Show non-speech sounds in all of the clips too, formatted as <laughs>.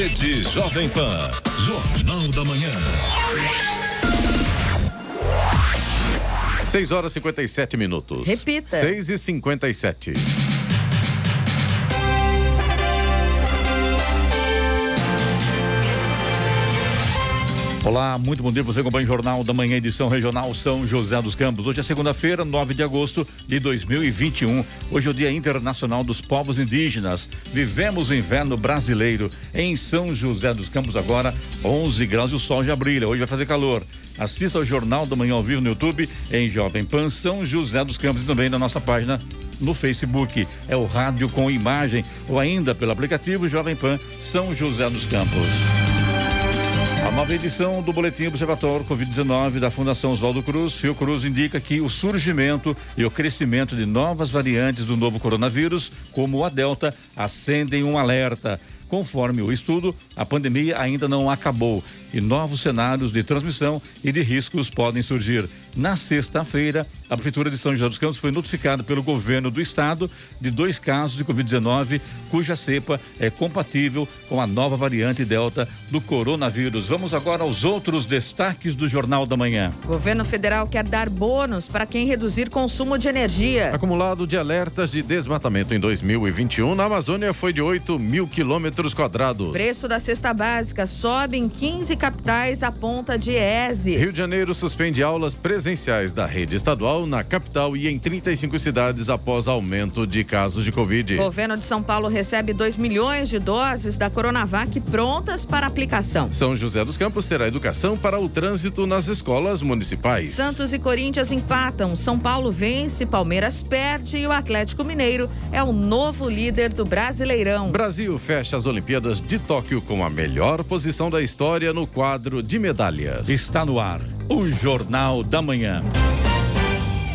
Rede Jovem Pan. Jornal da Manhã. 6 horas e 57 minutos. Repita. 6 e 57. Olá, muito bom dia. Você acompanha o Jornal da Manhã, edição regional São José dos Campos. Hoje é segunda-feira, 9 de agosto de 2021. Hoje é o Dia Internacional dos Povos Indígenas. Vivemos o inverno brasileiro em São José dos Campos agora, 11 graus e o sol já brilha. Hoje vai fazer calor. Assista ao Jornal da Manhã ao vivo no YouTube, em Jovem Pan São José dos Campos e também na nossa página no Facebook. É o Rádio com Imagem ou ainda pelo aplicativo Jovem Pan São José dos Campos. A nova edição do Boletim Observatório Covid-19 da Fundação Oswaldo Cruz, Fiocruz, indica que o surgimento e o crescimento de novas variantes do novo coronavírus, como a Delta, acendem um alerta. Conforme o estudo, a pandemia ainda não acabou e novos cenários de transmissão e de riscos podem surgir. Na sexta-feira, a Prefeitura de São José dos Campos foi notificada pelo governo do estado de dois casos de Covid-19, cuja cepa é compatível com a nova variante Delta do coronavírus. Vamos agora aos outros destaques do Jornal da Manhã. O governo federal quer dar bônus para quem reduzir consumo de energia. Acumulado de alertas de desmatamento em 2021 na Amazônia foi de 8 mil quilômetros quadrados. Preço da cesta básica sobe em 15 capitais a ponta de ESE. Rio de Janeiro suspende aulas presenciais da rede estadual na capital e em 35 cidades após aumento de casos de Covid. O governo de São Paulo recebe 2 milhões de doses da Coronavac prontas para aplicação. São José dos Campos terá educação para o trânsito nas escolas municipais. Santos e Corinthians empatam. São Paulo vence, Palmeiras perde e o Atlético Mineiro é o novo líder do Brasileirão. Brasil fecha as Olimpíadas de Tóquio com a melhor posição da história no quadro de medalhas. Está no ar o Jornal da Manhã.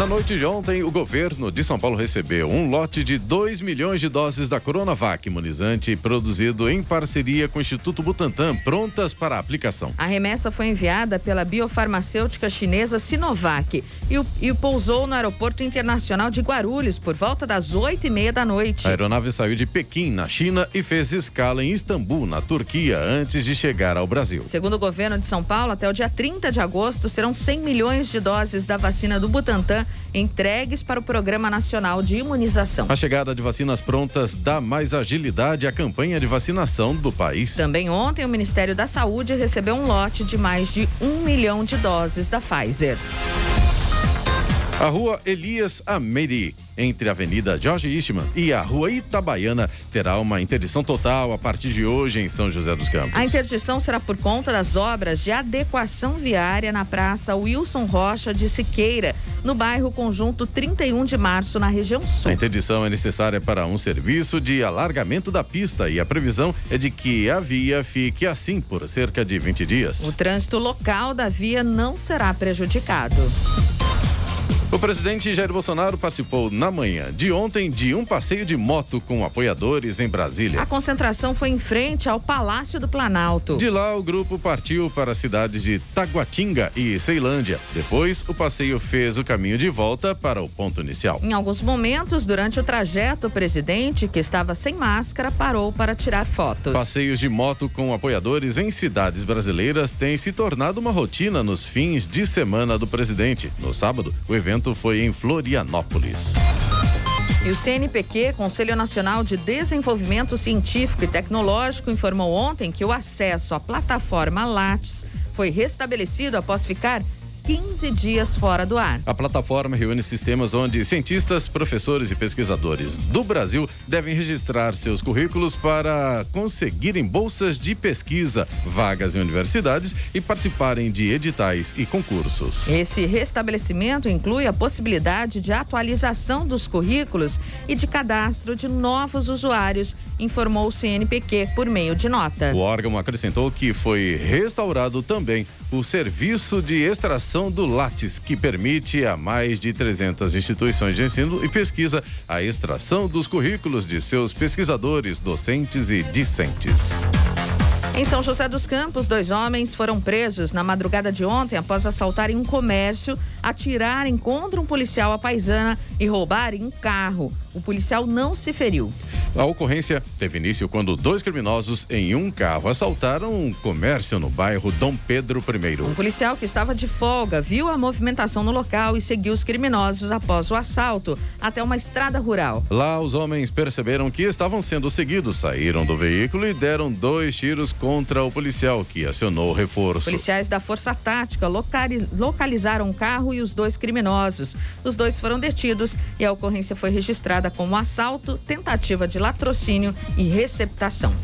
Na noite de ontem, o governo de São Paulo recebeu um lote de 2 milhões de doses da Coronavac, imunizante produzido em parceria com o Instituto Butantan, prontas para aplicação. A remessa foi enviada pela biofarmacêutica chinesa Sinovac e, o, e pousou no Aeroporto Internacional de Guarulhos por volta das oito e meia da noite. A aeronave saiu de Pequim, na China, e fez escala em Istambul, na Turquia, antes de chegar ao Brasil. Segundo o governo de São Paulo, até o dia 30 de agosto serão 100 milhões de doses da vacina do Butantan entregues para o Programa Nacional de Imunização. A chegada de vacinas prontas dá mais agilidade à campanha de vacinação do país. Também ontem, o Ministério da Saúde recebeu um lote de mais de um milhão de doses da Pfizer. A rua Elias Ameri, entre a Avenida Jorge Eastman e a rua Itabaiana, terá uma interdição total a partir de hoje em São José dos Campos. A interdição será por conta das obras de adequação viária na Praça Wilson Rocha de Siqueira, no bairro Conjunto 31 de Março, na região sul. A interdição é necessária para um serviço de alargamento da pista e a previsão é de que a via fique assim por cerca de 20 dias. O trânsito local da via não será prejudicado. O presidente Jair Bolsonaro participou na manhã de ontem de um passeio de moto com apoiadores em Brasília. A concentração foi em frente ao Palácio do Planalto. De lá, o grupo partiu para as cidades de Taguatinga e Ceilândia. Depois, o passeio fez o caminho de volta para o ponto inicial. Em alguns momentos, durante o trajeto, o presidente, que estava sem máscara, parou para tirar fotos. Passeios de moto com apoiadores em cidades brasileiras têm se tornado uma rotina nos fins de semana do presidente. No sábado, o evento foi em Florianópolis. E o CNPq, Conselho Nacional de Desenvolvimento Científico e Tecnológico, informou ontem que o acesso à plataforma Lattes foi restabelecido após ficar 15 dias fora do ar. A plataforma reúne sistemas onde cientistas, professores e pesquisadores do Brasil devem registrar seus currículos para conseguirem bolsas de pesquisa, vagas em universidades e participarem de editais e concursos. Esse restabelecimento inclui a possibilidade de atualização dos currículos e de cadastro de novos usuários, informou o CNPq por meio de nota. O órgão acrescentou que foi restaurado também o serviço de extração do Lattes, que permite a mais de 300 instituições de ensino e pesquisa a extração dos currículos de seus pesquisadores, docentes e discentes. Em São José dos Campos, dois homens foram presos na madrugada de ontem após assaltarem um comércio, atirarem contra um policial à paisana e roubarem um carro. O policial não se feriu. A ocorrência teve início quando dois criminosos em um carro assaltaram um comércio no bairro Dom Pedro I. Um policial que estava de folga viu a movimentação no local e seguiu os criminosos após o assalto até uma estrada rural. Lá, os homens perceberam que estavam sendo seguidos, saíram do veículo e deram dois tiros contra o policial, que acionou o reforço. Policiais da Força Tática localizaram o carro e os dois criminosos. Os dois foram detidos e a ocorrência foi registrada como assalto, tentativa de latrocínio e receptação.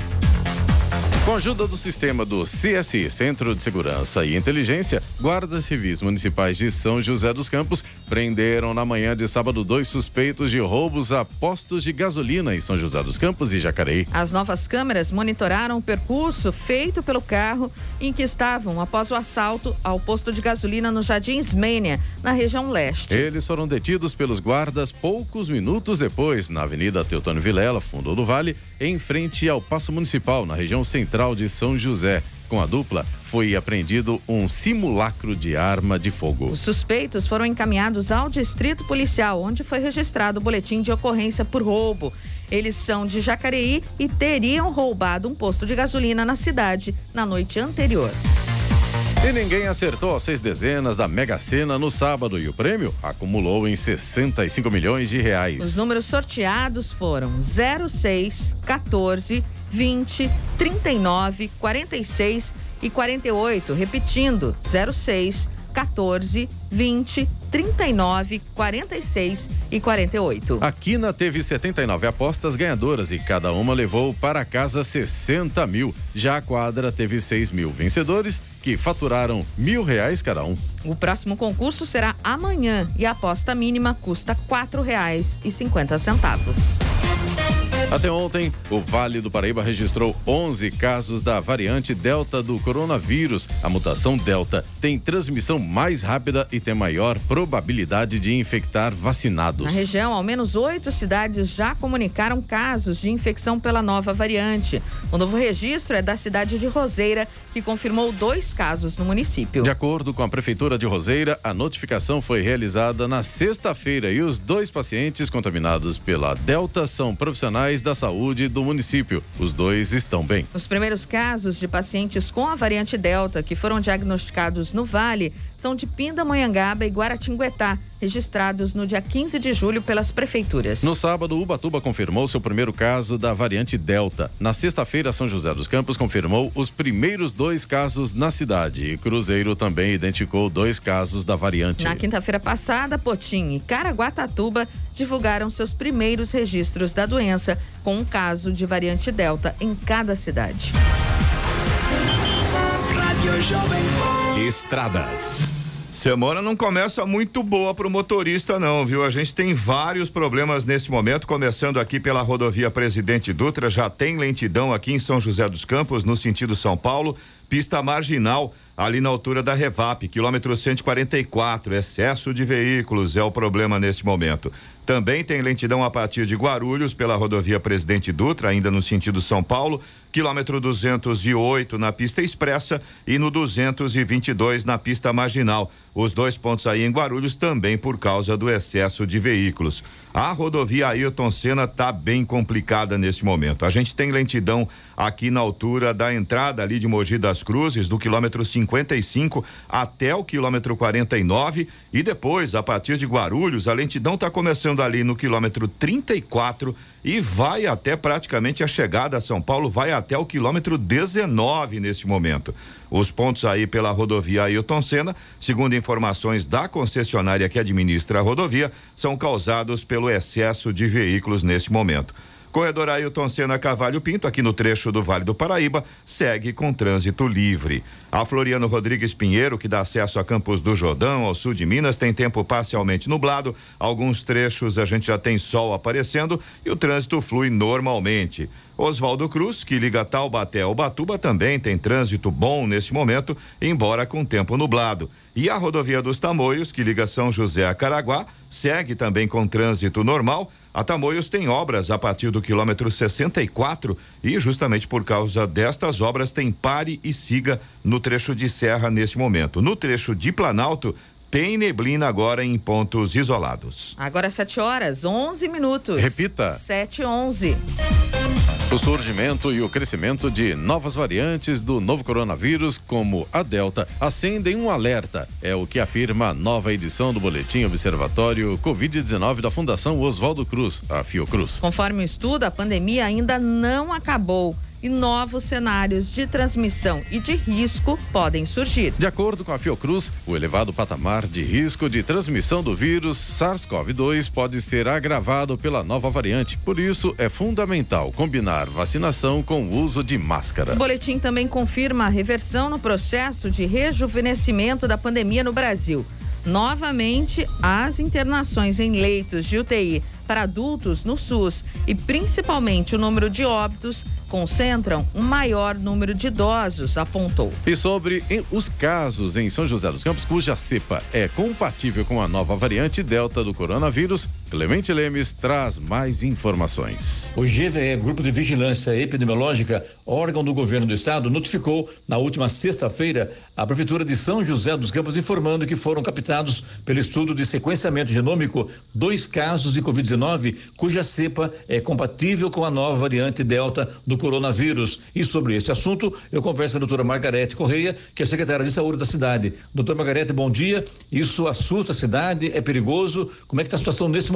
Com a ajuda do sistema do CSI, Centro de Segurança e Inteligência, guardas civis municipais de São José dos Campos prenderam na manhã de sábado dois suspeitos de roubos a postos de gasolina em São José dos Campos e Jacareí. As novas câmeras monitoraram o percurso feito pelo carro em que estavam após o assalto ao posto de gasolina no Jardim Ismênia, na região leste. Eles foram detidos pelos guardas poucos minutos depois, na Avenida Teotônio Vilela, fundo do Vale, em frente ao Paço Municipal, na região central Central de São José. Com a dupla, foi apreendido um simulacro de arma de fogo. Os suspeitos foram encaminhados ao distrito policial, onde foi registrado o boletim de ocorrência por roubo. Eles são de Jacareí e teriam roubado um posto de gasolina na cidade na noite anterior. E ninguém acertou as seis dezenas da Mega Sena no sábado e o prêmio acumulou em 65 milhões de reais. Os números sorteados foram 06, 14, 20, 39, 46 e 48. Repetindo, 06, 14, 20, 39, 46 e 48. A Quina teve 79 apostas ganhadoras e cada uma levou para casa 60 mil. Já a quadra teve 6 mil vencedores que faturaram mil reais cada um. O próximo concurso será amanhã e a aposta mínima custa e cinquenta centavos. Até ontem, o Vale do Paraíba registrou 11 casos da variante Delta do coronavírus. A mutação Delta tem transmissão mais rápida e tem maior probabilidade de infectar vacinados. Na região, ao menos oito cidades já comunicaram casos de infecção pela nova variante. O novo registro é da cidade de Roseira, que confirmou dois casos no município. De acordo com a Prefeitura de Roseira, a notificação foi realizada na sexta-feira e os dois pacientes contaminados pela Delta são profissionais da saúde do município. Os dois estão bem. Os primeiros casos de pacientes com a variante Delta que foram diagnosticados no Vale são de Pindamonhangaba e Guaratinguetá, registrados no dia 15 de julho pelas prefeituras. No sábado, Ubatuba confirmou seu primeiro caso da variante Delta. Na sexta-feira, São José dos Campos confirmou os primeiros dois casos na cidade. E Cruzeiro também identificou dois casos da variante. Na quinta-feira passada, Potim e Caraguatatuba divulgaram seus primeiros registros da doença, com um caso de variante Delta em cada cidade. Estradas. Semana não começa muito boa para o motorista, não, viu? A gente tem vários problemas neste momento, começando aqui pela rodovia Presidente Dutra, já tem lentidão aqui em São José dos Campos, no sentido São Paulo, pista marginal ali na altura da Revap, quilômetro 144. Excesso de veículos é o problema neste momento. Também tem lentidão a partir de Guarulhos pela rodovia Presidente Dutra, ainda no sentido São Paulo, quilômetro 208 na pista expressa e no 222 na pista marginal. Os dois pontos aí em Guarulhos também por causa do excesso de veículos. A rodovia Ayrton Senna está bem complicada neste momento. A gente tem lentidão aqui na altura da entrada ali de Mogi das Cruzes, do quilômetro 55 até o quilômetro 49 e depois, a partir de Guarulhos, a lentidão está começando ali no quilômetro 34 e vai até praticamente a chegada a São Paulo, vai até o quilômetro 19 neste momento. Os pontos aí pela rodovia Ailton Senna, segundo informações da concessionária que administra a rodovia, são causados pelo excesso de veículos neste momento. Corredor Ailton Senna Cavalho Pinto, aqui no trecho do Vale do Paraíba, segue com trânsito livre. A Floriano Rodrigues Pinheiro, que dá acesso a Campos do Jordão, ao sul de Minas, tem tempo parcialmente nublado. Alguns trechos a gente já tem sol aparecendo e o trânsito flui normalmente. Oswaldo Cruz, que liga Taubaté ao Batuba, também tem trânsito bom neste momento, embora com tempo nublado. E a rodovia dos Tamoios, que liga São José a Caraguá, segue também com trânsito normal. A Tamoios tem obras a partir do quilômetro 64 e justamente por causa destas obras tem pare e siga no trecho de serra neste momento. No trecho de Planalto tem neblina agora em pontos isolados. Agora 7 horas, 11 minutos. Repita. 7 11. O surgimento e o crescimento de novas variantes do novo coronavírus, como a Delta, acendem um alerta. É o que afirma a nova edição do Boletim Observatório Covid-19 da Fundação Oswaldo Cruz, a Fiocruz. Conforme o estudo, a pandemia ainda não acabou e novos cenários de transmissão e de risco podem surgir. De acordo com a Fiocruz, o elevado patamar de risco de transmissão do vírus SARS-CoV-2 pode ser agravado pela nova variante. Por isso, é fundamental combinar vacinação com o uso de máscara. O boletim também confirma a reversão no processo de rejuvenescimento da pandemia no Brasil. Novamente, as internações em leitos de UTI para adultos no SUS e principalmente o número de óbitos concentram um maior número de idosos, apontou. E sobre os casos em São José dos Campos, cuja cepa é compatível com a nova variante Delta do coronavírus, Clemente Lemes traz mais informações. O GVE, Grupo de Vigilância Epidemiológica, órgão do governo do estado, notificou na última sexta-feira a Prefeitura de São José dos Campos informando que foram captados pelo estudo de sequenciamento genômico dois casos de Covid-19 cuja cepa é compatível com a nova variante Delta do coronavírus. E sobre este assunto, eu converso com a doutora Margarete Correia, que é secretária de saúde da cidade. Doutora Margarete, bom dia. Isso assusta a cidade? É perigoso? Como é que está a situação nesse momento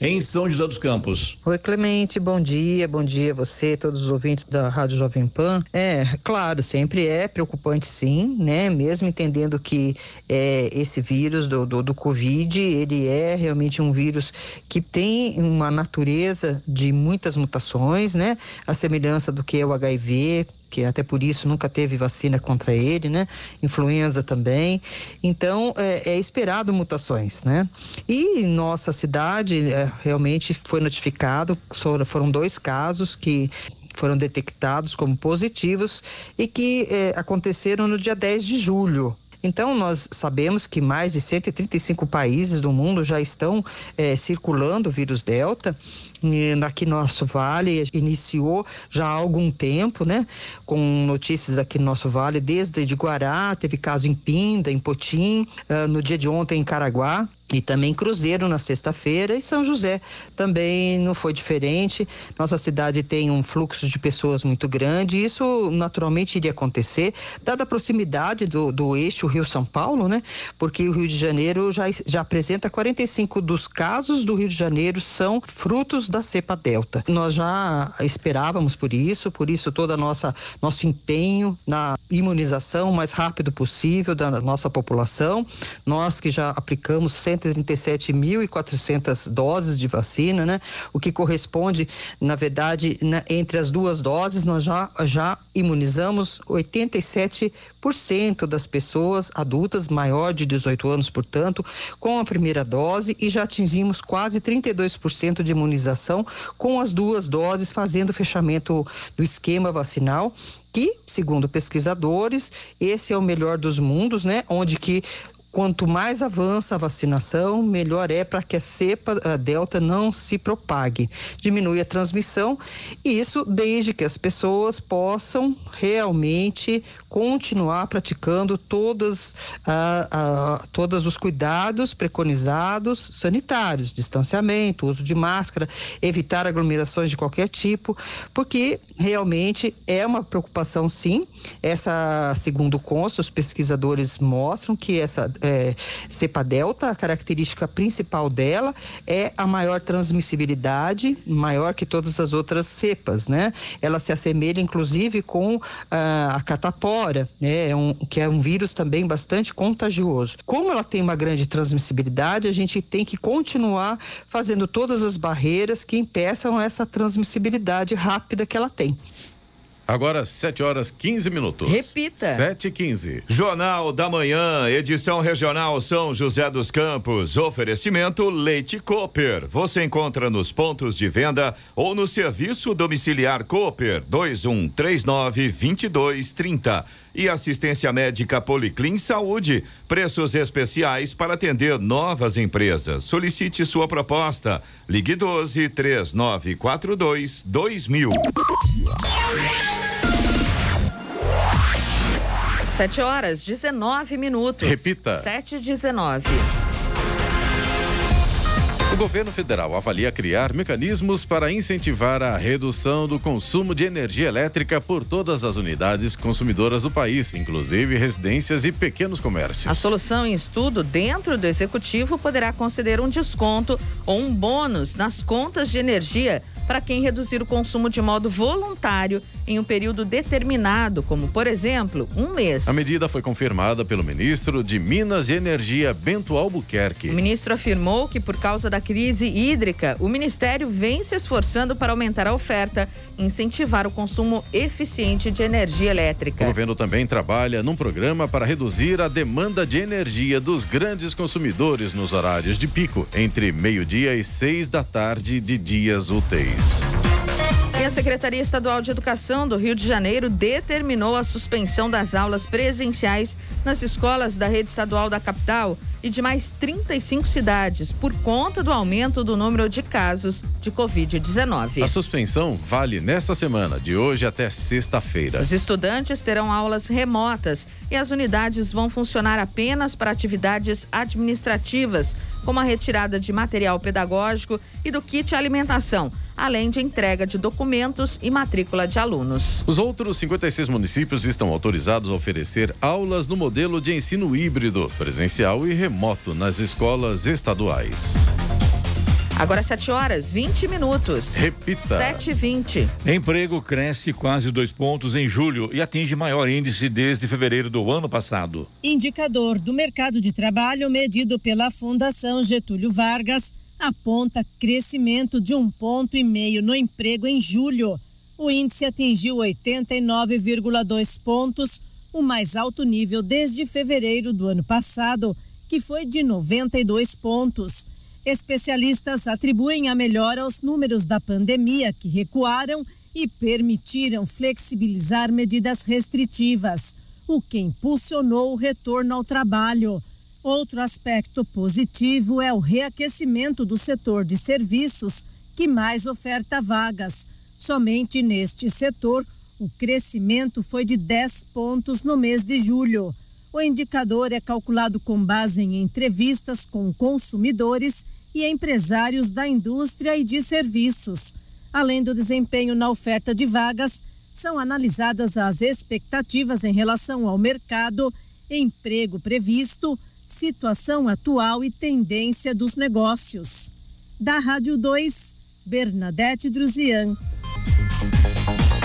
em São José dos Campos? Oi, Clemente, bom dia. Bom dia a você, todos os ouvintes da Rádio Jovem Pan. É, claro, sempre é preocupante sim, né? Mesmo entendendo que é, esse vírus do, do, do Covid, ele é realmente um vírus que tem uma natureza de muitas mutações, né? A semelhança do que é o HIV, que até por isso nunca teve vacina contra ele, né? Influenza também. Então, é, é esperado mutações, né? E nossa cidade é, realmente foi notificado, foram dois casos que foram detectados como positivos e que é, aconteceram no dia 10 de julho. Então, nós sabemos que mais de 135 países do mundo já estão é, circulando o vírus Delta. E aqui no nosso vale iniciou já há algum tempo, né? Com notícias aqui no nosso vale, desde de Guará, teve caso em Pinda, em Potim, uh, no dia de ontem em Caraguá e também Cruzeiro na sexta-feira e São José também não foi diferente. Nossa cidade tem um fluxo de pessoas muito grande e isso naturalmente iria acontecer, dada a proximidade do, do eixo Rio-São Paulo, né? Porque o Rio de Janeiro já, já apresenta 45 dos casos do Rio de Janeiro são frutos da cepa Delta. Nós já esperávamos por isso, por isso todo nossa nosso empenho na imunização o mais rápido possível da nossa população. Nós que já aplicamos 137.400 doses de vacina, né? O que corresponde, na verdade, na, entre as duas doses, nós já, já imunizamos 87% das pessoas adultas, maior de 18 anos, portanto, com a primeira dose e já atingimos quase 32% de imunização com as duas doses, fazendo o fechamento do esquema vacinal que, segundo pesquisadores, esse é o melhor dos mundos, né? Onde que Quanto mais avança a vacinação, melhor é para que a cepa a delta não se propague. Diminui a transmissão, e isso desde que as pessoas possam realmente continuar praticando todas, ah, ah, todos os cuidados preconizados sanitários, distanciamento, uso de máscara, evitar aglomerações de qualquer tipo, porque realmente é uma preocupação sim. Essa, segundo consta, os pesquisadores mostram que essa é, cepa delta, a característica principal dela é a maior transmissibilidade, maior que todas as outras cepas, né? Ela se assemelha, inclusive, com ah, a catapora, né? É um, que é um vírus também bastante contagioso. Como ela tem uma grande transmissibilidade, a gente tem que continuar fazendo todas as barreiras que impeçam essa transmissibilidade rápida que ela tem. Agora, 7 horas 15 minutos. Repita. 7 e 15. Jornal da Manhã, edição regional São José dos Campos. Oferecimento Leite Cooper. Você encontra nos pontos de venda ou no serviço domiciliar Cooper 2139 2230. E assistência médica Policlin Saúde. Preços especiais para atender novas empresas. Solicite sua proposta. Ligue 12 3942 2000. 7 horas 19 minutos. Repita. 7 e 19. Governo federal avalia criar mecanismos para incentivar a redução do consumo de energia elétrica por todas as unidades consumidoras do país, inclusive residências e pequenos comércios. A solução em estudo dentro do executivo poderá conceder um desconto ou um bônus nas contas de energia para quem reduzir o consumo de modo voluntário em um período determinado, como, por exemplo, um mês. A medida foi confirmada pelo ministro de Minas e Energia, Bento Albuquerque. O ministro afirmou que, por causa da crise hídrica, o ministério vem se esforçando para aumentar a oferta e incentivar o consumo eficiente de energia O elétrica. governo também trabalha num programa para reduzir a demanda de energia dos grandes consumidores nos horários de pico, entre meio-dia e seis da tarde de dias úteis. E a Secretaria Estadual de Educação do Rio de Janeiro determinou a suspensão das aulas presenciais nas escolas da rede estadual da capital e de mais 35 cidades por conta do aumento do número de casos de Covid-19. A suspensão vale nesta semana, de hoje até sexta-feira. Os estudantes terão aulas remotas e as unidades vão funcionar apenas para atividades administrativas, como a retirada de material pedagógico e do kit alimentação, além de entrega de documentos e matrícula de alunos. Os outros 56 municípios estão autorizados a oferecer aulas no modelo de ensino híbrido, presencial e remoto nas escolas estaduais. Agora 7 horas 20 minutos. Repita. 7 e 20. Emprego cresce quase dois pontos em julho e atinge maior índice desde fevereiro do ano passado. Indicador do mercado de trabalho medido pela Fundação Getúlio Vargas aponta crescimento de um ponto e meio no emprego em julho. O índice atingiu 89,2 pontos, o mais alto nível desde fevereiro do ano passado, que foi de 92 pontos. Especialistas atribuem a melhora aos números da pandemia, que recuaram e permitiram flexibilizar medidas restritivas, o que impulsionou o retorno ao trabalho. Outro aspecto positivo é o reaquecimento do setor de serviços, que mais oferta vagas. Somente neste setor, o crescimento foi de 10 pontos no mês de julho. O indicador é calculado com base em entrevistas com consumidores e empresários da indústria e de serviços. Além do desempenho na oferta de vagas, são analisadas as expectativas em relação ao mercado, emprego previsto, situação atual e tendência dos negócios. Da Rádio 2, Bernadette Druzian.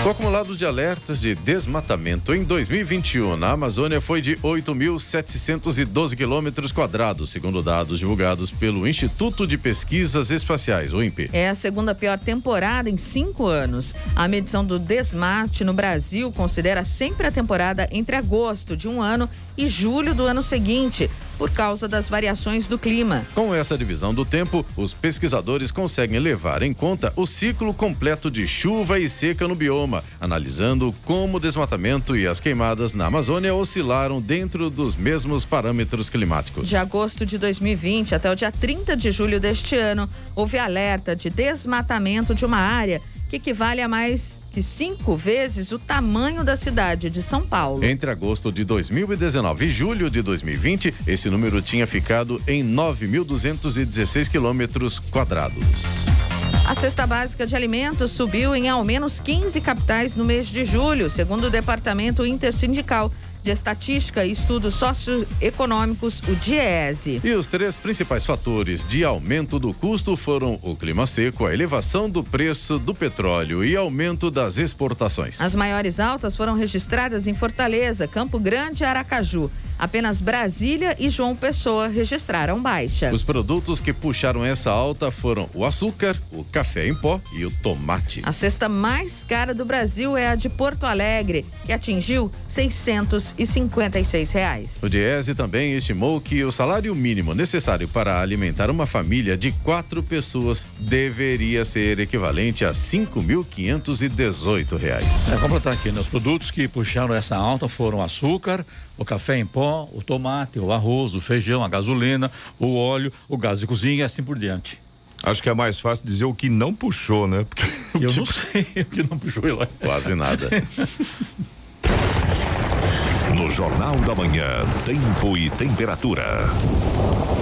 O acumulado de alertas de desmatamento em 2021 na Amazônia foi de 8.712 quilômetros quadrados, segundo dados divulgados pelo Instituto de Pesquisas Espaciais, o INPE. É a segunda pior temporada em cinco anos. A medição do desmate no Brasil considera sempre a temporada entre agosto de um ano e julho do ano seguinte, por causa das variações do clima. Com essa divisão do tempo, os pesquisadores conseguem levar em conta o ciclo completo de chuva e seca no bioma, analisando como o desmatamento e as queimadas na Amazônia oscilaram dentro dos mesmos parâmetros climáticos. De agosto de 2020 até o dia 30 de julho deste ano, houve alerta de desmatamento de uma área que equivale a mais que cinco vezes o tamanho da cidade de São Paulo. Entre agosto de 2019 e julho de 2020, esse número tinha ficado em 9.216 quilômetros quadrados. A cesta básica de alimentos subiu em ao menos 15 capitais no mês de julho, segundo o Departamento Intersindical de Estatística e Estudos Socioeconômicos, o DIESE. E os três principais fatores de aumento do custo foram o clima seco, a elevação do preço do petróleo e aumento das exportações. As maiores altas foram registradas em Fortaleza, Campo Grande e Aracaju. Apenas Brasília e João Pessoa registraram baixa. Os produtos que puxaram essa alta foram o açúcar, o café em pó e o tomate. A cesta mais cara do Brasil é a de Porto Alegre, que atingiu 656 reais. O Diese também estimou que o salário mínimo necessário para alimentar uma família de quatro pessoas deveria ser equivalente a 5.518 reais. É completar aqui, né? Os produtos que puxaram essa alta foram o açúcar, o café em pó, o tomate, o arroz, o feijão, a gasolina, o óleo, o gás de cozinha e assim por diante. Acho que é mais fácil dizer o que não puxou, né? Porque, eu <laughs> tipo... não sei <laughs> o que não puxou, Eloy. Quase nada. <laughs> No Jornal da Manhã, tempo e temperatura.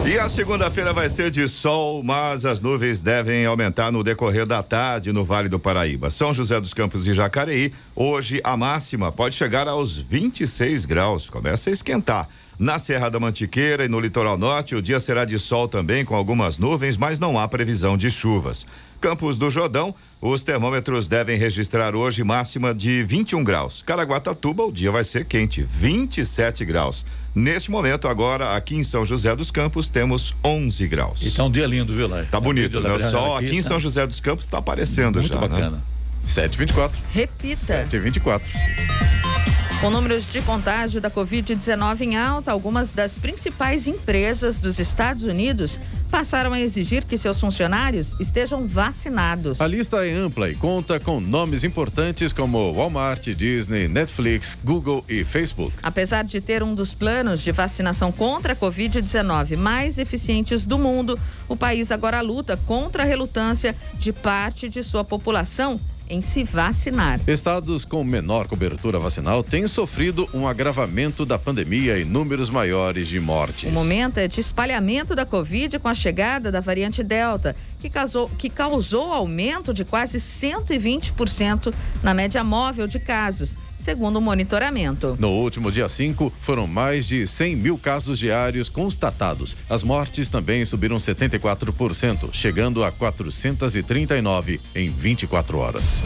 E a segunda-feira vai ser de sol, mas as nuvens devem aumentar no decorrer da tarde no Vale do Paraíba. São José dos Campos e Jacareí, hoje a máxima pode chegar aos 26 graus. Começa a esquentar. Na Serra da Mantiqueira e no litoral norte, o dia será de sol também com algumas nuvens, mas não há previsão de chuvas. Campos do Jordão, os termômetros devem registrar hoje máxima de 21 graus. Caraguatatuba, o dia vai ser quente, 27 graus. Neste momento, agora, aqui em São José dos Campos, temos 11 graus. E tá um dia lindo, viu, Lai? Tá bonito, né? O sol aqui, aqui em tá... São José dos Campos está aparecendo Muito já. Muito bacana. Né? 7h24. Repita. 7h24. Com números de contágio da Covid-19 em alta, algumas das principais empresas dos Estados Unidos passaram a exigir que seus funcionários estejam vacinados. A lista é ampla e conta com nomes importantes como Walmart, Disney, Netflix, Google e Facebook. Apesar de ter um dos planos de vacinação contra a Covid-19 mais eficientes do mundo, o país agora luta contra a relutância de parte de sua população em se vacinar. Estados com menor cobertura vacinal têm sofrido um agravamento da pandemia e números maiores de mortes. O momento é de espalhamento da Covid com a chegada da variante Delta, que, causou, que causou aumento de quase 120% na média móvel de casos segundo o monitoramento. No último dia 5, foram mais de 100 mil casos diários constatados. As mortes também subiram 74%, chegando a 439 em 24 horas.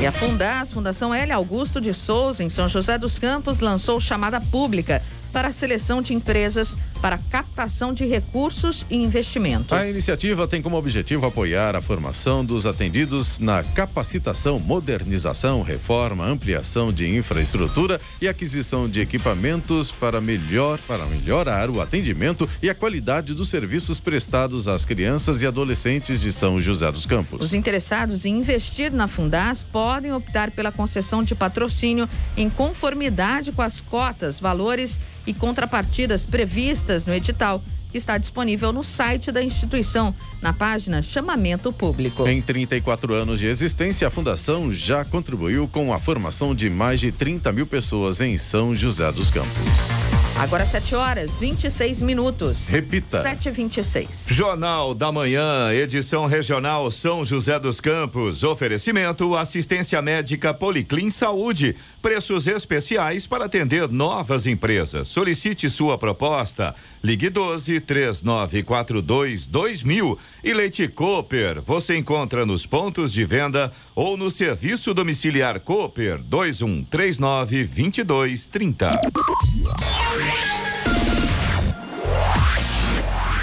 E a Fundas, Fundação L. Augusto de Souza, em São José dos Campos, lançou chamada pública para a seleção de empresas para captação de recursos e investimentos. A iniciativa tem como objetivo apoiar a formação dos atendidos na capacitação, modernização, reforma, ampliação de infraestrutura e aquisição de equipamentos para melhor para melhorar o atendimento e a qualidade dos serviços prestados às crianças e adolescentes de São José dos Campos. Os interessados em investir na Fundas podem optar pela concessão de patrocínio em conformidade com as cotas, valores e contrapartidas previstas no edital, que está disponível no site da instituição, na página Chamamento Público. Em 34 anos de existência, a Fundação já contribuiu com a formação de mais de 30 mil pessoas em São José dos Campos. Agora 7 horas 26 minutos. Repita. 7 e 26 Jornal da Manhã, edição regional São José dos Campos. Oferecimento assistência médica Policlin Saúde. Preços especiais para atender novas empresas. Solicite sua proposta. Ligue 12 3942 2000. E Leite Cooper. Você encontra nos pontos de venda ou no serviço domiciliar Cooper 2139 2230.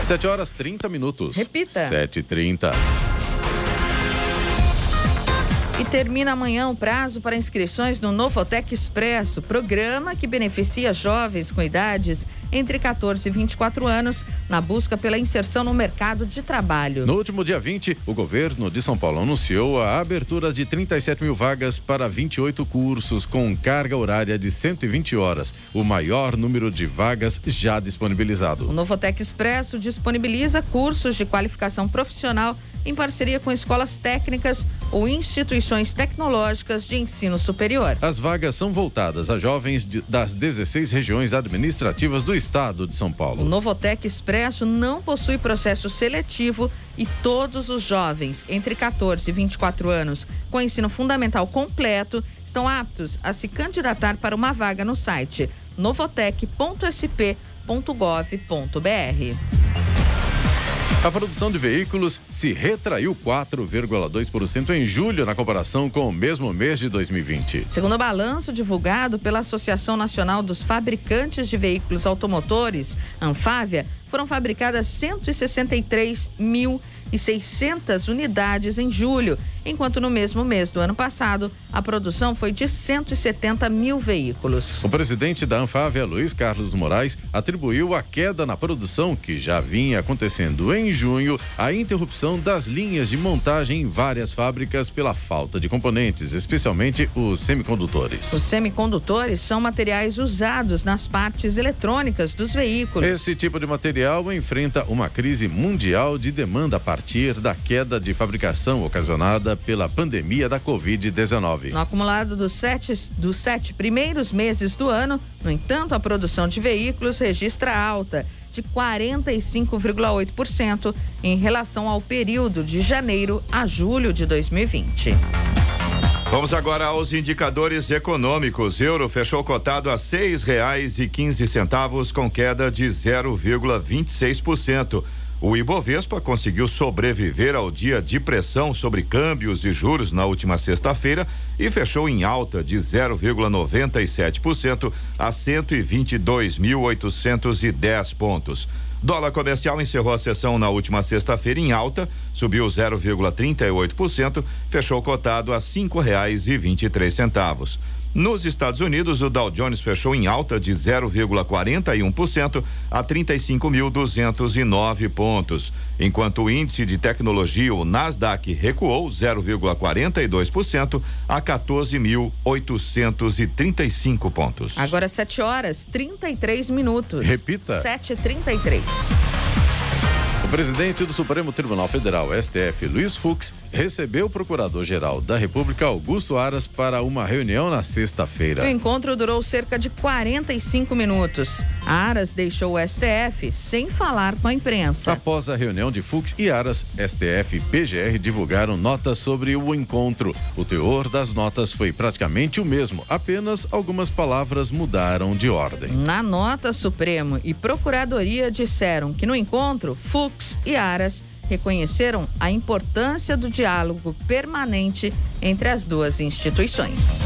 Sete horas 30 minutos. Repita. Sete e trinta. E termina amanhã o prazo para inscrições no Novotec Expresso, programa que beneficia jovens com idades entre 14 e 24 anos na busca pela inserção no mercado de trabalho. No último dia 20, o governo de São Paulo anunciou a abertura de 37 mil vagas para 28 cursos com carga horária de 120 horas, o maior número de vagas já disponibilizado. O Novotec Expresso disponibiliza cursos de qualificação profissional em parceria com escolas técnicas ou instituições tecnológicas de ensino superior. As vagas são voltadas a jovens de, das 16 regiões administrativas do estado de São Paulo. O Novotec Expresso não possui processo seletivo e todos os jovens entre 14 e 24 anos com ensino fundamental completo estão aptos a se candidatar para uma vaga no site novotec.sp.gov.br. A produção de veículos se retraiu 4,2% em julho na comparação com o mesmo mês de 2020. Segundo o balanço divulgado pela Associação Nacional dos Fabricantes de Veículos Automotores, Anfávia, foram fabricadas 163 mil e 600 unidades em julho, enquanto no mesmo mês do ano passado a produção foi de 170 mil veículos. O presidente da Anfávia, Luiz Carlos Moraes, atribuiu a queda na produção, que já vinha acontecendo em junho, à interrupção das linhas de montagem em várias fábricas pela falta de componentes, especialmente os semicondutores. Os semicondutores são materiais usados nas partes eletrônicas dos veículos. Esse tipo de material enfrenta uma crise mundial de demanda a partir da queda de fabricação ocasionada pela pandemia da Covid-19. No acumulado dos sete, dos sete primeiros meses do ano, no entanto, a produção de veículos registra alta de 45,8% em relação ao período de janeiro a julho de 2020. Vamos agora aos indicadores econômicos. Euro fechou cotado a seis reais e quinze centavos com queda de 0,26%. O Ibovespa conseguiu sobreviver ao dia de pressão sobre câmbios e juros na última sexta-feira e fechou em alta de 0,97% a 122.810 pontos. Dólar comercial encerrou a sessão na última sexta-feira em alta, subiu 0,38%, fechou cotado a cinco reais e vinte e três centavos. Nos Estados Unidos, o Dow Jones fechou em alta de 0,41% a 35.209 pontos, enquanto o índice de tecnologia, o Nasdaq, recuou 0,42% a 14.835 pontos. Agora 7 horas 33 minutos. Repita. 7h33. Presidente do Supremo Tribunal Federal, STF, Luiz Fux, recebeu o procurador-geral da República, Augusto Aras, para uma reunião na sexta-feira. O encontro durou cerca de 45 minutos. Aras deixou o STF sem falar com a imprensa. Após a reunião de Fux e Aras, STF e PGR divulgaram notas sobre o encontro. O teor das notas foi praticamente o mesmo, apenas algumas palavras mudaram de ordem. Na nota, Supremo e Procuradoria disseram que no encontro, Fux e Aras reconheceram a importância do diálogo permanente entre as duas instituições.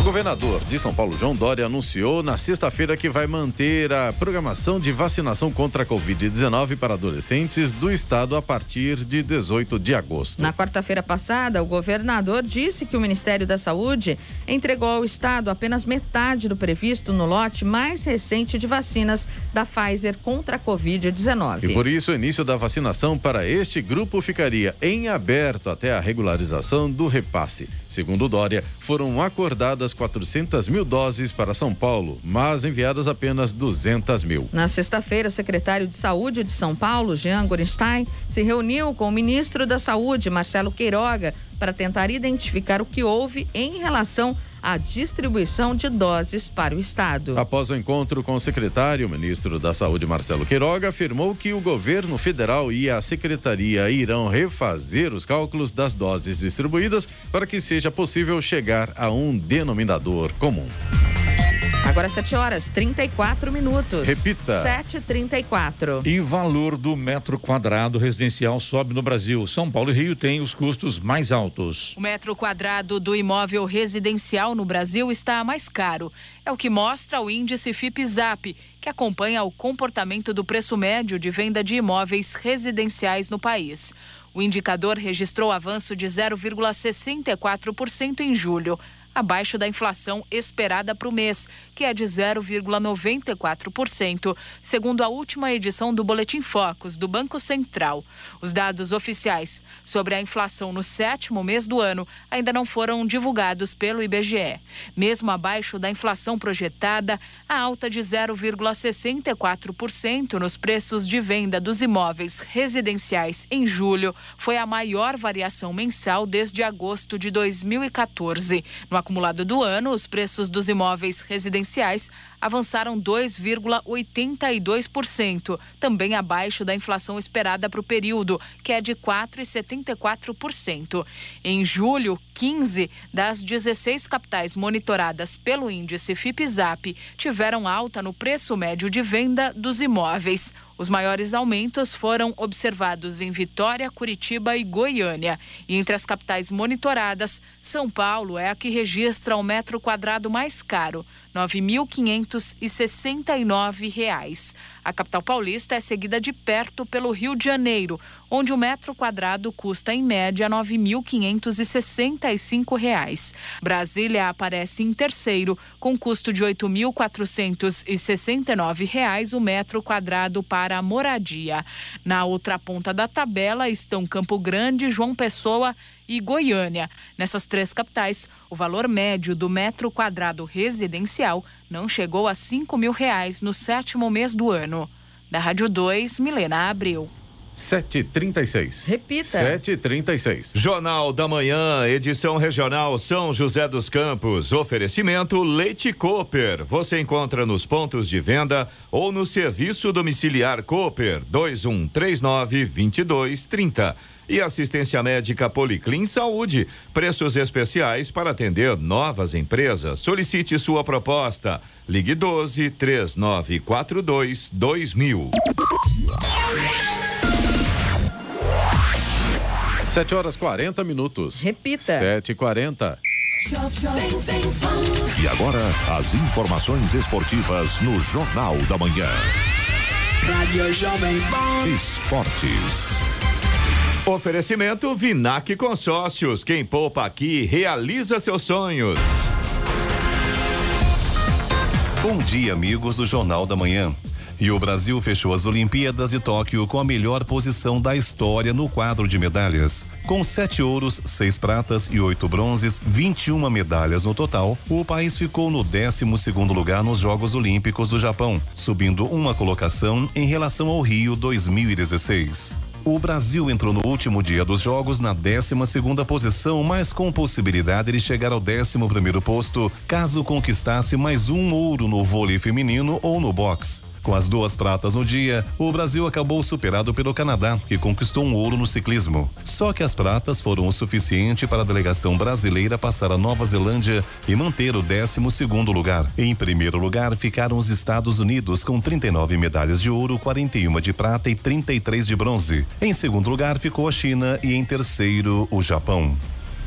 O governador de São Paulo, João Dória, anunciou na sexta-feira que vai manter a programação de vacinação contra a Covid-19 para adolescentes do estado a partir de 18 de agosto. Na quarta-feira passada, o governador disse que o Ministério da Saúde entregou ao estado apenas metade do previsto no lote mais recente de vacinas da Pfizer contra a Covid-19. E por isso, o início da vacinação para este grupo ficaria em aberto até a regularização do repasse. Segundo Dória, foram acordadas 400 mil doses para São Paulo, mas enviadas apenas 200 mil. Na sexta-feira, o secretário de Saúde de São Paulo, Jean Gorenstein, se reuniu com o ministro da Saúde, Marcelo Queiroga, para tentar identificar o que houve em relação à distribuição de doses para o Estado. Após o encontro com o secretário, o ministro da Saúde, Marcelo Queiroga, afirmou que o governo federal e a secretaria irão refazer os cálculos das doses distribuídas para que seja possível chegar a um denominador comum. Agora 7 horas 34 minutos. Repita. 7h34. E valor do metro quadrado residencial sobe no Brasil. São Paulo e Rio têm os custos mais altos. O metro quadrado do imóvel residencial no Brasil está mais caro. É o que mostra o índice FIPZAP, que acompanha o comportamento do preço médio de venda de imóveis residenciais no país. O indicador registrou avanço de 0,64% em julho. Abaixo da inflação esperada para o mês, que é de 0,94%, segundo a última edição do Boletim Focus do Banco Central. Os dados oficiais sobre a inflação no sétimo mês do ano ainda não foram divulgados pelo IBGE. Mesmo abaixo da inflação projetada, a alta de 0,64% nos preços de venda dos imóveis residenciais em julho foi a maior variação mensal desde agosto de 2014. No acumulado do ano, os preços dos imóveis residenciais avançaram 2,82%, também abaixo da inflação esperada para o período, que é de 4,74%. Em julho, 15 das 16 capitais monitoradas pelo índice FIPZAP tiveram alta no preço médio de venda dos imóveis. Os maiores aumentos foram observados em Vitória, Curitiba e Goiânia. E entre as capitais monitoradas, São Paulo é a que registra o metro quadrado mais caro, R$ 9.569. A capital paulista é seguida de perto pelo Rio de Janeiro, onde o metro quadrado custa em média R$ 9.565. Brasília aparece em terceiro, com custo de R$ 8.469 o metro quadrado para a moradia. Na outra ponta da tabela estão Campo Grande, João Pessoa e Goiânia. Nessas três capitais, o valor médio do metro quadrado residencial não chegou a cinco mil reais no sétimo mês do ano. Da Rádio 2, Milena Abreu. 7h36. Repita. 7h36. Jornal da Manhã, edição regional São José dos Campos. Oferecimento Leite Cooper. Você encontra nos pontos de venda ou no serviço domiciliar Cooper 2139 2230. E assistência médica Policlin Saúde. Preços especiais para atender novas empresas. Solicite sua proposta. Ligue 12 3942 2000. 7 horas 40 minutos. Repita. 7h40. E agora, as informações esportivas no Jornal da Manhã. Rádio Jovem Pan. Esportes. Oferecimento Vinac Consórcios. Quem poupa aqui realiza seus sonhos. Bom dia, amigos do Jornal da Manhã. E o Brasil fechou as Olimpíadas de Tóquio com a melhor posição da história no quadro de medalhas. Com sete ouros, seis pratas e oito bronzes, 21 medalhas no total, o país ficou no 12 segundo lugar nos Jogos Olímpicos do Japão, subindo uma colocação em relação ao Rio 2016. O Brasil entrou no último dia dos jogos na 12 segunda posição, mas com possibilidade de chegar ao 11 primeiro posto, caso conquistasse mais um ouro no vôlei feminino ou no boxe. Com as duas pratas no dia, o Brasil acabou superado pelo Canadá, que conquistou um ouro no ciclismo. Só que as pratas foram o suficiente para a delegação brasileira passar a Nova Zelândia e manter o 12 segundo lugar. Em primeiro lugar ficaram os Estados Unidos com 39 medalhas de ouro, 41 de prata e 33 de bronze. Em segundo lugar ficou a China e em terceiro o Japão.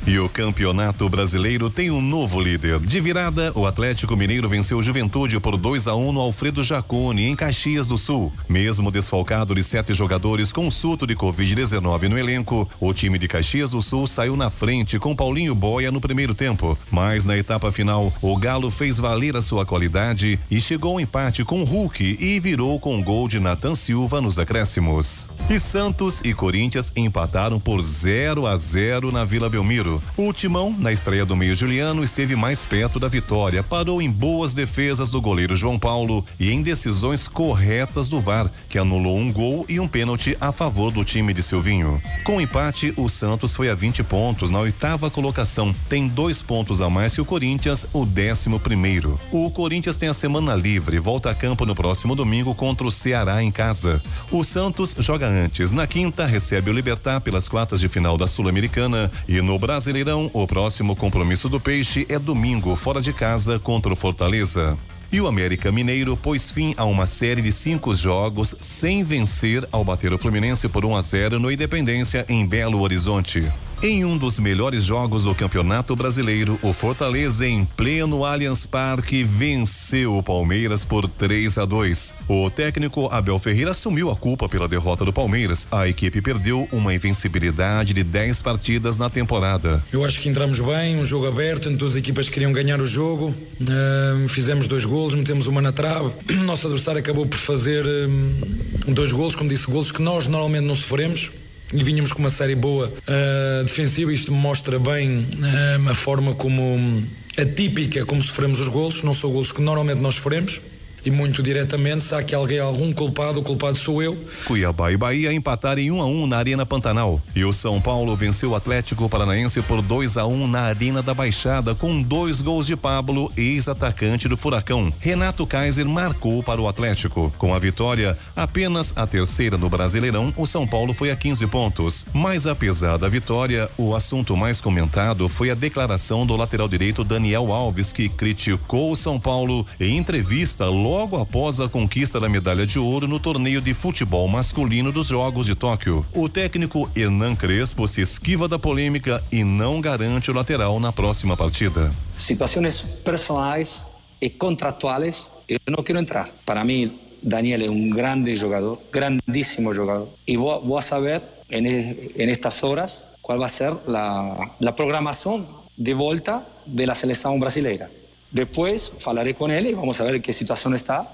E o Campeonato Brasileiro tem um novo líder. De virada, o Atlético Mineiro venceu Juventude por 2 a 1 um no Alfredo Jacone, em Caxias do Sul. Mesmo desfalcado de sete jogadores com surto de Covid-19 no elenco, o time de Caxias do Sul saiu na frente com Paulinho Boia no primeiro tempo. Mas na etapa final, o Galo fez valer a sua qualidade e chegou ao empate com Hulk e virou com gol de Nathan Silva nos acréscimos. E Santos e Corinthians empataram por 0 a 0 na Vila Belmiro. O Timão, na estreia do meio Juliano, esteve mais perto da vitória, parou em boas defesas do goleiro João Paulo e em decisões corretas do VAR, que anulou um gol e um pênalti a favor do time de Silvinho. Com o empate, o Santos foi a 20 pontos na oitava colocação, tem dois pontos a mais que o Corinthians, o décimo primeiro. O Corinthians tem a semana livre, volta a campo no próximo domingo contra o Ceará em casa. O Santos joga antes, na quinta recebe o Libertar pelas quartas de final da Sul-Americana e no Brasil Brasileirão, o próximo compromisso do Peixe é domingo, fora de casa, contra o Fortaleza. E o América Mineiro pôs fim a uma série de cinco jogos sem vencer ao bater o Fluminense por 1 a 0 no Independência em Belo Horizonte. Em um dos melhores jogos do Campeonato Brasileiro, o Fortaleza, em pleno Allianz Parque, venceu o Palmeiras por 3 a 2. O técnico Abel Ferreira assumiu a culpa pela derrota do Palmeiras. A equipe perdeu uma invencibilidade de 10 partidas na temporada. Eu acho que entramos bem, um jogo aberto, entre as equipas queriam ganhar o jogo. Uh, fizemos dois golos, metemos uma na trave. Nosso adversário acabou por fazer um, dois golos, como disse, golos que nós normalmente não sofremos e vinhamos com uma série boa uh, defensiva. Isto mostra bem uh, a forma como atípica como sofremos os golos. Não são golos que normalmente nós sofremos e muito diretamente, se há que alguém algum culpado, o culpado sou eu. Cuiabá e Bahia empataram em 1 um a 1 um na Arena Pantanal. E o São Paulo venceu o Atlético Paranaense por 2 a 1 um na Arena da Baixada com dois gols de Pablo, ex-atacante do Furacão. Renato Kaiser marcou para o Atlético. Com a vitória, apenas a terceira no Brasileirão, o São Paulo foi a 15 pontos. Mas apesar da vitória, o assunto mais comentado foi a declaração do lateral direito Daniel Alves, que criticou o São Paulo em entrevista logo logo após a conquista da medalha de ouro no torneio de futebol masculino dos Jogos de Tóquio. O técnico Hernan Crespo se esquiva da polêmica e não garante o lateral na próxima partida. Situações personais e contratuais, eu não quero entrar. Para mim, Daniel é um grande jogador, grandíssimo jogador. E vou, vou saber, em, estas horas, qual vai ser a programação de volta da seleção brasileira. Después hablaré con él y vamos a ver en qué situación está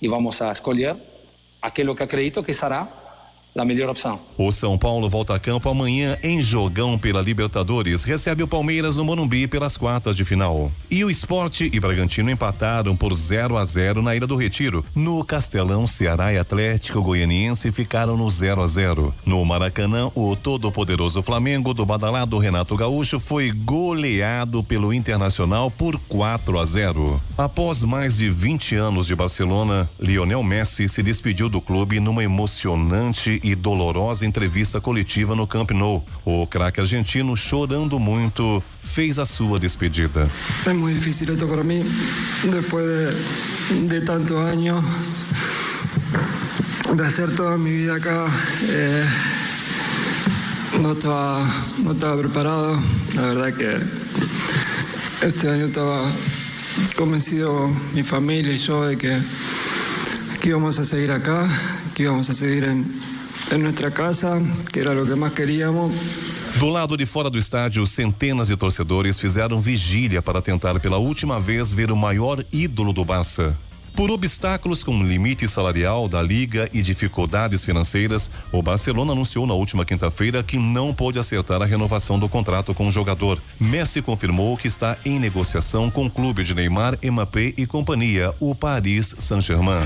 y vamos a escoger aquello que acredito que será a melhor opção. O São Paulo volta a campo amanhã em jogão pela Libertadores. Recebe o Palmeiras no Morumbi pelas quartas de final. E o Esporte e Bragantino empataram por 0 a 0 na Ilha do Retiro. No Castelão, Ceará e Atlético Goianiense ficaram no 0 a 0. No Maracanã, o todo-poderoso Flamengo do badalado Renato Gaúcho foi goleado pelo Internacional por 4 a 0. Após mais de 20 anos de Barcelona, Lionel Messi se despediu do clube numa emocionante e dolorosa entrevista coletiva no Camp Nou. O craque argentino, chorando muito, fez a sua despedida. É muito difícil esto para mim, depois de, de tantos anos, de fazer toda a minha vida acá. Eh, no estaba, no estaba preparado. La verdad que este año estaba convencido mi familia y yo de que, que íbamos a seguir acá, que íbamos a seguir en, casa, que era que queríamos. Do lado de fora do estádio, centenas de torcedores fizeram vigília para tentar pela última vez ver o maior ídolo do Barça. Por obstáculos com limite salarial da liga e dificuldades financeiras, o Barcelona anunciou na última quinta-feira que não pôde acertar a renovação do contrato com o jogador. Messi confirmou que está em negociação com o clube de Neymar, Mbappé e companhia, o Paris Saint-Germain.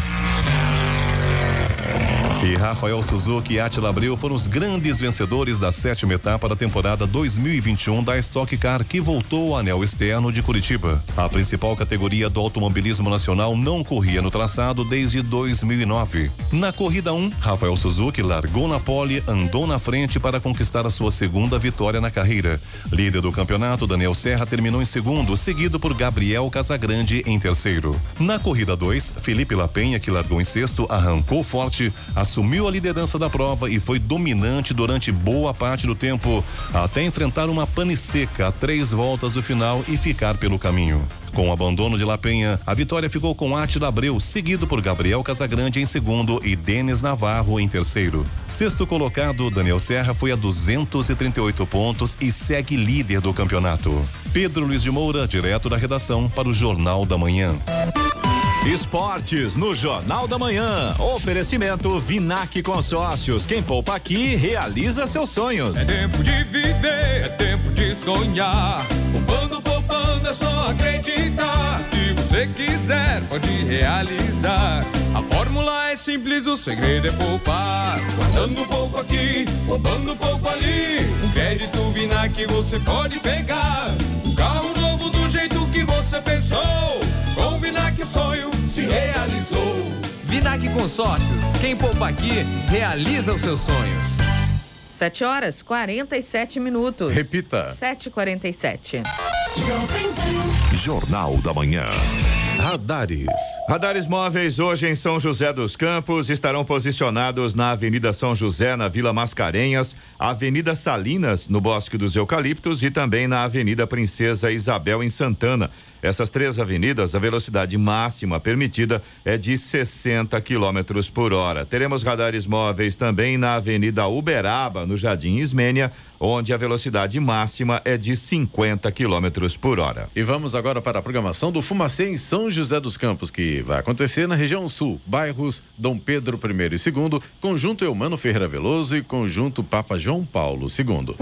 E Rafael Suzuki e Attila Abreu foram os grandes vencedores da sétima etapa da temporada 2021 da Stock Car, que voltou ao anel externo de Curitiba. A principal categoria do automobilismo nacional não corria no traçado desde 2009. Na corrida 1, Rafael Suzuki largou na pole, andou na frente para conquistar a sua segunda vitória na carreira. Líder do campeonato, Daniel Serra terminou em segundo, seguido por Gabriel Casagrande em terceiro. Na corrida 2, Felipe Lapenha, que largou em sexto, arrancou forte, assumiu a liderança da prova e foi dominante durante boa parte do tempo, até enfrentar uma pane seca a três voltas do final e ficar pelo caminho. Com o abandono de La Penha, a vitória ficou com Atila Abreu, seguido por Gabriel Casagrande em segundo e Denis Navarro em terceiro. Sexto colocado, Daniel Serra foi a 238 pontos e segue líder do campeonato. Pedro Luiz de Moura, direto da redação para o Jornal da Manhã. Esportes no Jornal da Manhã. Oferecimento Vinac Consórcios. Quem poupa aqui realiza seus sonhos. É tempo de viver, é tempo de sonhar. Poupando, poupando, é só acreditar. Se você quiser, pode realizar. A fórmula é simples, o segredo é poupar. Guardando pouco aqui, poupando pouco ali. Um crédito Vinac você pode pegar. Um carro novo do jeito que você pensou. Com Vinac o sonho se realizou. Vinac Consórcios, quem poupa aqui, realiza os seus sonhos. 7 horas 47 minutos. Repita. 7h47. Jornal da Manhã. Radares. Radares móveis hoje em São José dos Campos estarão posicionados na Avenida São José, na Vila Mascarenhas, Avenida Salinas, no Bosque dos Eucaliptos e também na Avenida Princesa Isabel, em Santana. Essas três avenidas, a velocidade máxima permitida é de 60 quilômetros por hora. Teremos radares móveis também na Avenida Uberaba, no Jardim Ismênia, onde a velocidade máxima é de 50 quilômetros por hora. E vamos agora para a programação do Fumacê em São José dos Campos, que vai acontecer na região sul, bairros Dom Pedro I e II, Conjunto Eumano Ferreira Veloso e Conjunto Papa João Paulo II.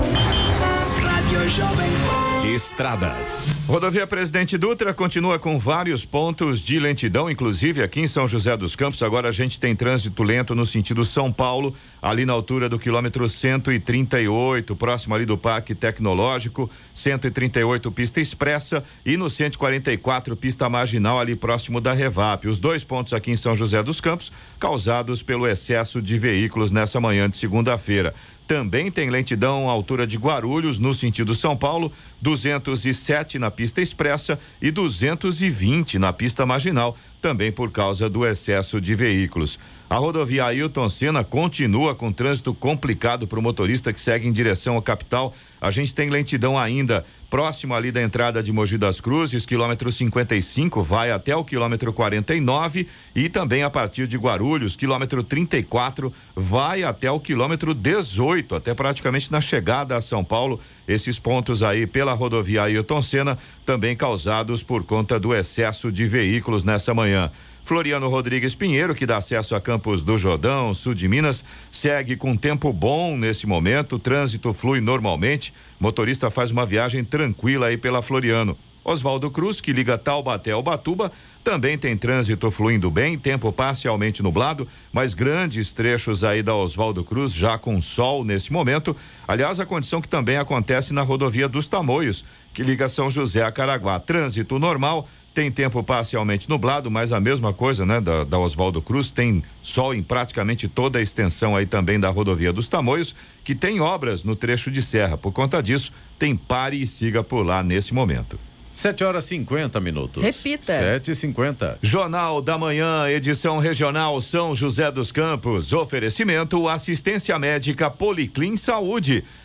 Rádio Jovem Pan. Estradas. Rodovia Presidente Dutra continua com vários pontos de lentidão, inclusive aqui em São José dos Campos. Agora a gente tem trânsito lento no sentido São Paulo, ali na altura do quilômetro 138, próximo ali do Parque Tecnológico, 138 pista expressa e no 144 pista marginal ali próximo da Revap. Os dois pontos aqui em São José dos Campos causados pelo excesso de veículos nessa manhã de segunda-feira. Também tem lentidão à altura de Guarulhos, no sentido São Paulo, 207 na pista expressa e 220 na pista marginal, também por causa do excesso de veículos. A rodovia Ailton Senna continua com trânsito complicado para o motorista que segue em direção à capital. A gente tem lentidão ainda próximo ali da entrada de Mogi das Cruzes, quilômetro 55, vai até o quilômetro 49 e também a partir de Guarulhos, quilômetro 34, vai até o quilômetro 18, até praticamente na chegada a São Paulo. Esses pontos aí pela rodovia Ailton Senna, também causados por conta do excesso de veículos nessa manhã. Floriano Rodrigues Pinheiro, que dá acesso a Campos do Jordão, sul de Minas, segue com tempo bom nesse momento, o trânsito flui normalmente, motorista faz uma viagem tranquila aí pela Floriano. Oswaldo Cruz, que liga Taubaté ao Batuba, também tem trânsito fluindo bem, tempo parcialmente nublado, mas grandes trechos aí da Oswaldo Cruz já com sol nesse momento. Aliás, a condição que também acontece na rodovia dos Tamoios, que liga São José a Caraguá. Trânsito normal, tem tempo parcialmente nublado, mas a mesma coisa, né, da, da Oswaldo Cruz, tem sol em praticamente toda a extensão aí também da rodovia dos Tamoios, que tem obras no trecho de serra. Por conta disso, tem pare e siga por lá nesse momento. 7 horas 50 minutos. Repita. 7 e 50 Jornal da Manhã, edição regional São José dos Campos. Oferecimento assistência médica Policlin Saúde.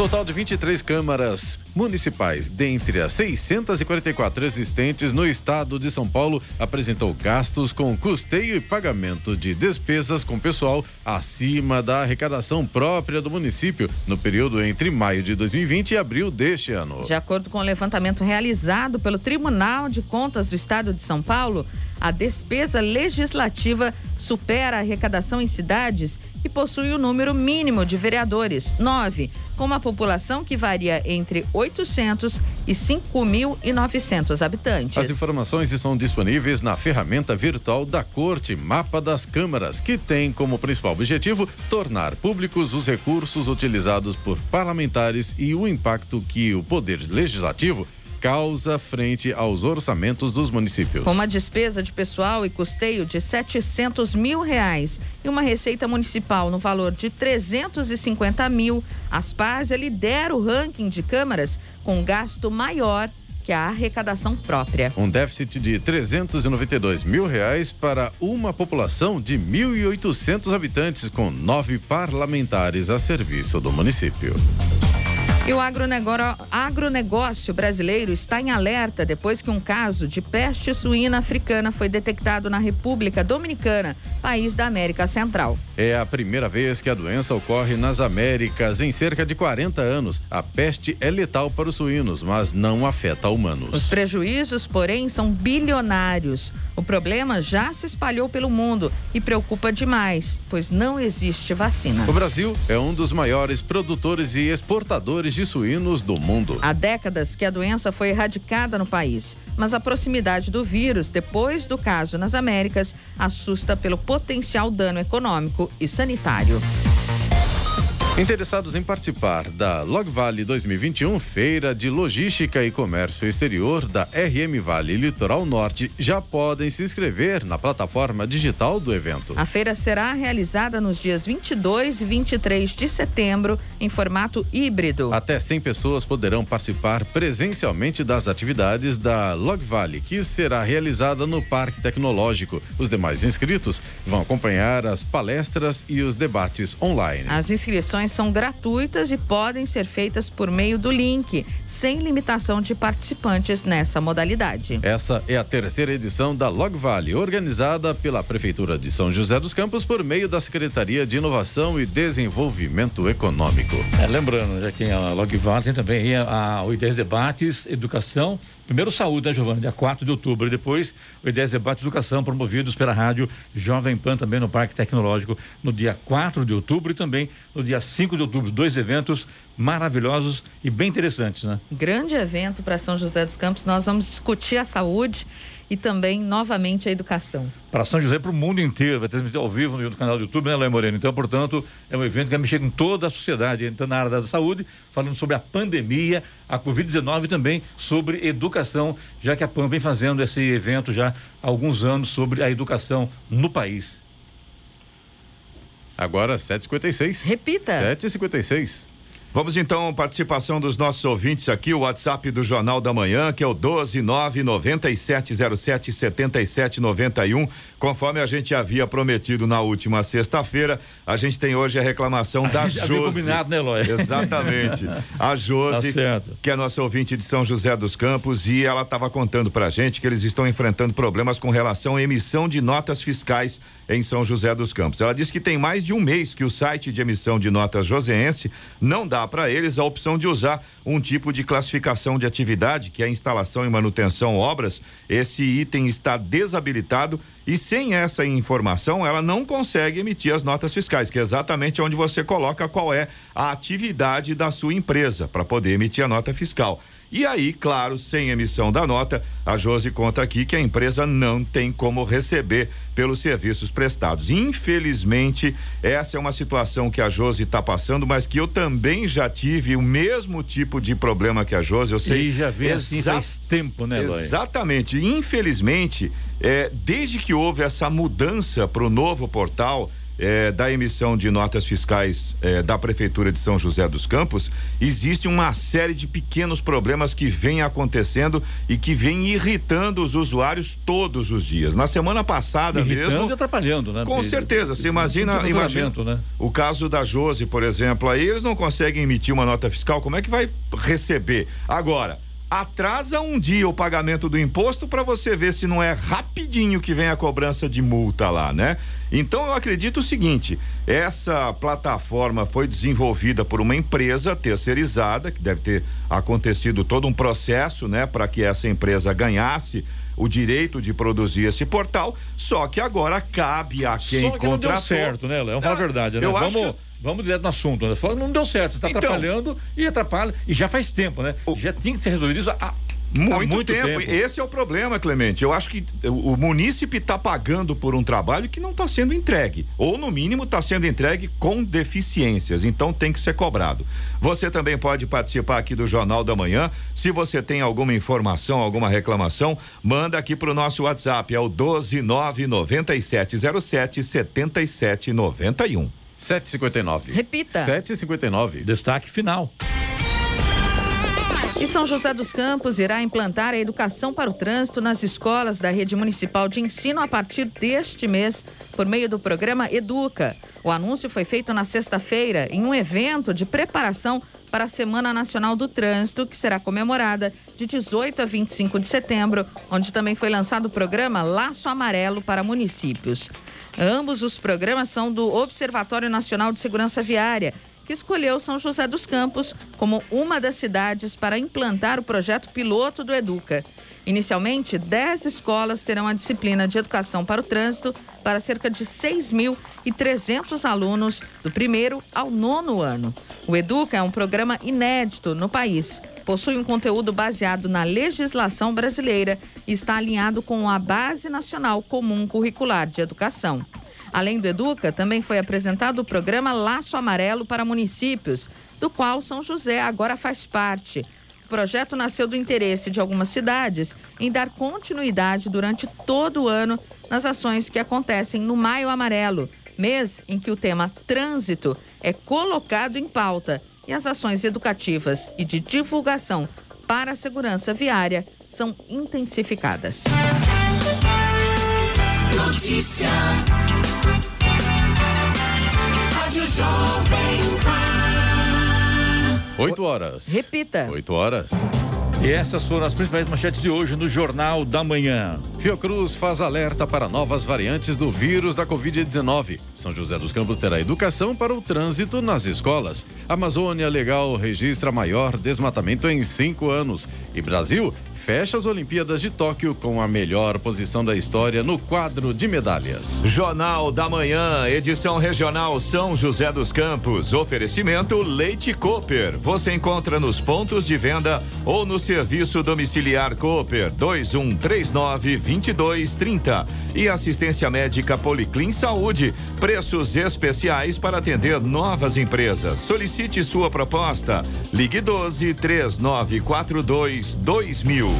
Total de 23 câmaras municipais, dentre as 644 existentes no estado de São Paulo, apresentou gastos com custeio e pagamento de despesas com pessoal acima da arrecadação própria do município no período entre maio de 2020 e abril deste ano. De acordo com o levantamento realizado pelo Tribunal de Contas do Estado de São Paulo, a despesa legislativa supera a arrecadação em cidades que possuem o número mínimo de vereadores, nove, com uma população que varia entre 800 e 5.900 habitantes. As informações estão disponíveis na ferramenta virtual da Corte Mapa das Câmaras, que tem como principal objetivo tornar públicos os recursos utilizados por parlamentares e o impacto que o Poder Legislativo causa frente aos orçamentos dos municípios. Com uma despesa de pessoal e custeio de 700 mil reais e uma receita municipal no valor de 350 mil, Aspásia lidera o ranking de câmaras com gasto maior que a arrecadação própria. Um déficit de 392 mil reais para uma população de 1.800 habitantes, com nove parlamentares a serviço do município. E o agronegócio, agronegócio brasileiro está em alerta depois que um caso de peste suína africana foi detectado na República Dominicana, país da América Central. É a primeira vez que a doença ocorre nas Américas em cerca de 40 anos. A peste é letal para os suínos, mas não afeta humanos. Os prejuízos, porém, são bilionários. O problema já se espalhou pelo mundo e preocupa demais, pois não existe vacina. O Brasil é um dos maiores produtores e exportadores de de suínos do mundo. Há décadas que a doença foi erradicada no país, mas a proximidade do vírus, depois do caso nas Américas, assusta pelo potencial dano econômico e sanitário. Interessados em participar da Log Valley 2021, feira de logística e comércio exterior da RM Vale Litoral Norte, já podem se inscrever na plataforma digital do evento. A feira será realizada nos dias 22 e 23 de setembro em formato híbrido. Até 100 pessoas poderão participar presencialmente das atividades da Log Valley, que será realizada no Parque Tecnológico. Os demais inscritos vão acompanhar as palestras e os debates online. As inscrições são gratuitas e podem ser feitas por meio do link, sem limitação de participantes nessa modalidade. Essa é a terceira edição da Log Valley, organizada pela Prefeitura de São José dos Campos por meio da Secretaria de Inovação e Desenvolvimento Econômico. É, lembrando, já que a Log Valley tem também a, a, o I10 Debates, Educação, Primeiro saúde, né, Giovana? Dia 4 de outubro. E depois, o I10 Debate Educação, promovidos pela rádio Jovem Pan, também no Parque Tecnológico, no dia 4 de outubro e também no dia 5 de outubro. Dois eventos maravilhosos e bem interessantes, né? Grande evento para São José dos Campos. Nós vamos discutir a saúde e também, novamente, a educação. Para São José, para o mundo inteiro, vai transmitir ao vivo no canal do YouTube, né, Léo Moreno? Então, portanto, é um evento que vai mexer com toda a sociedade, entrando na área da saúde, falando sobre a pandemia, a Covid-19 e também sobre educação, já que a PAN vem fazendo esse evento já há alguns anos sobre a educação no país. Agora, 7h56. Repita. 7h56. Vamos então, participação dos nossos ouvintes aqui, o WhatsApp do Jornal da Manhã, que é o 12997077791. Conforme a gente havia prometido na última sexta-feira, a gente tem hoje a reclamação <laughs> da Josi. combinado, né, Eloy? Exatamente. <laughs> A Josi, Tá que é nossa ouvinte de São José dos Campos, e ela estava contando pra gente que eles estão enfrentando problemas com relação à emissão de notas fiscais em São José dos Campos. Ela disse que tem mais de um mês que o site de emissão de notas joseense não dá para eles a opção de usar um tipo de classificação de atividade, que é instalação e manutenção obras. Esse item está desabilitado e sem essa informação ela não consegue emitir as notas fiscais, que é exatamente onde você coloca qual é a atividade da sua empresa para poder emitir a nota fiscal. E aí, claro, sem emissão da nota, a Josi conta aqui que a empresa não tem como receber pelos serviços prestados. Infelizmente, essa é uma situação que a Josi está passando, mas que eu também já tive o mesmo tipo de problema que a Josi. Eu sei. E já vem assim faz tempo, né, Eloy? Exatamente. Infelizmente, é, desde que houve essa mudança para o novo portal. É, da emissão de notas fiscais é, da Prefeitura de São José dos Campos, existe uma série de pequenos problemas que vem acontecendo e que vem irritando os usuários todos os dias. Na semana passada Irritando mesmo. e atrapalhando, né? Com Porque- certeza, você imagina, imagina né? o caso da Jose, por exemplo, aí eles não conseguem emitir uma nota fiscal, como é que vai receber? Agora, atrasa um dia o pagamento do imposto para você ver se não é rapidinho que vem a cobrança de multa lá, né? Então eu acredito o seguinte, essa plataforma foi desenvolvida por uma empresa terceirizada, que deve ter acontecido todo um processo, né, para que essa empresa ganhasse o direito de produzir esse portal, só que agora cabe a quem Só que não deu contratou. certo, né, Léo? Vamos falar a verdade, né? eu acho Vamos, vamos direto no assunto, né? Não deu certo, está Então- atrapalhando e atrapalha, e já faz tempo, né? Já tinha que ser resolvido isso há, há Muito, tempo. Esse é o problema, Clemente. Eu acho que o o munícipe está pagando por um trabalho que não está sendo entregue. Ou, no mínimo, está sendo entregue com deficiências. Então tem que ser cobrado. Você também pode participar aqui do Jornal da Manhã. Se você tem alguma informação, alguma reclamação, manda aqui para o nosso WhatsApp. É o 1299707 7791. 7h59. Repita. 7h59. Destaque final. E São José dos Campos irá implantar a educação para o trânsito nas escolas da rede municipal de ensino a partir deste mês, por meio do programa Educa. O anúncio foi feito na sexta-feira em um evento de preparação para a Semana Nacional do Trânsito, que será comemorada de 18 a 25 de setembro, onde também foi lançado o programa Laço Amarelo para municípios. Ambos os programas são do Observatório Nacional de Segurança Viária que escolheu São José dos Campos como uma das cidades para implantar o projeto piloto do Educa. Inicialmente, 10 escolas terão a disciplina de educação para o trânsito para cerca de 6.300 alunos do primeiro ao nono ano. O Educa é um programa inédito no país. Possui um conteúdo baseado na legislação brasileira e está alinhado com a Base Nacional Comum Curricular de Educação. Além do Educa, também foi apresentado o programa Laço Amarelo para municípios, do qual São José agora faz parte. O projeto nasceu do interesse de algumas cidades em dar continuidade durante todo o ano nas ações que acontecem no Maio Amarelo, mês em que o tema trânsito é colocado em pauta e as ações educativas e de divulgação para a segurança viária são intensificadas. Notícia. Rádio Jovem. 8 horas. Repita. 8 horas. E essas foram as principais manchetes de hoje no Jornal da Manhã. Fiocruz faz alerta para novas variantes do vírus da Covid-19. São José dos Campos terá educação para o trânsito nas escolas. Amazônia Legal registra maior desmatamento em cinco anos. E Brasil fecha as Olimpíadas de Tóquio com a melhor posição da história no quadro de medalhas. Jornal da Manhã, edição regional São José dos Campos. Oferecimento Leite Cooper. Você encontra nos pontos de venda ou no serviço domiciliar Cooper 2139 2230. E assistência médica Policlin Saúde. Preços especiais para atender novas empresas. Solicite sua proposta. Ligue 12 3942 2000.